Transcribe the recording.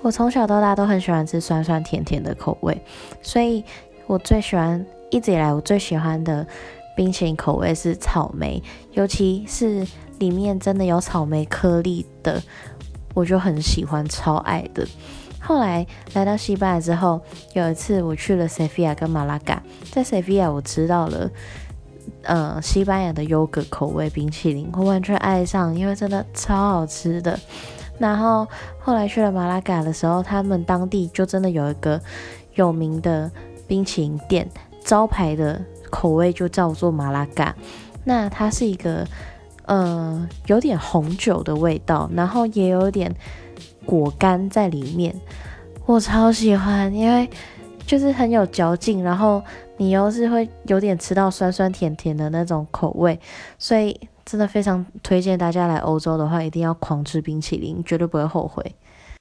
我从小到大都很喜欢吃酸酸甜甜的口味，所以我最喜欢一直以来我最喜欢的冰淇淋口味是草莓，尤其是里面真的有草莓颗粒的，我就很喜欢，超爱的。后来来到西班牙之后，有一次我去了塞菲亚跟马拉嘎，在塞菲亚我吃到了，呃，西班牙的优格口味冰淇淋，我完全爱上，因为真的超好吃的。然后后来去了马拉嘎的时候，他们当地就真的有一个有名的冰淇淋店，招牌的口味就叫做马拉嘎。那它是一个呃有点红酒的味道，然后也有点果干在里面，我超喜欢，因为就是很有嚼劲，然后你又是会有点吃到酸酸甜甜的那种口味，所以。真的非常推荐大家来欧洲的话，一定要狂吃冰淇淋，绝对不会后悔。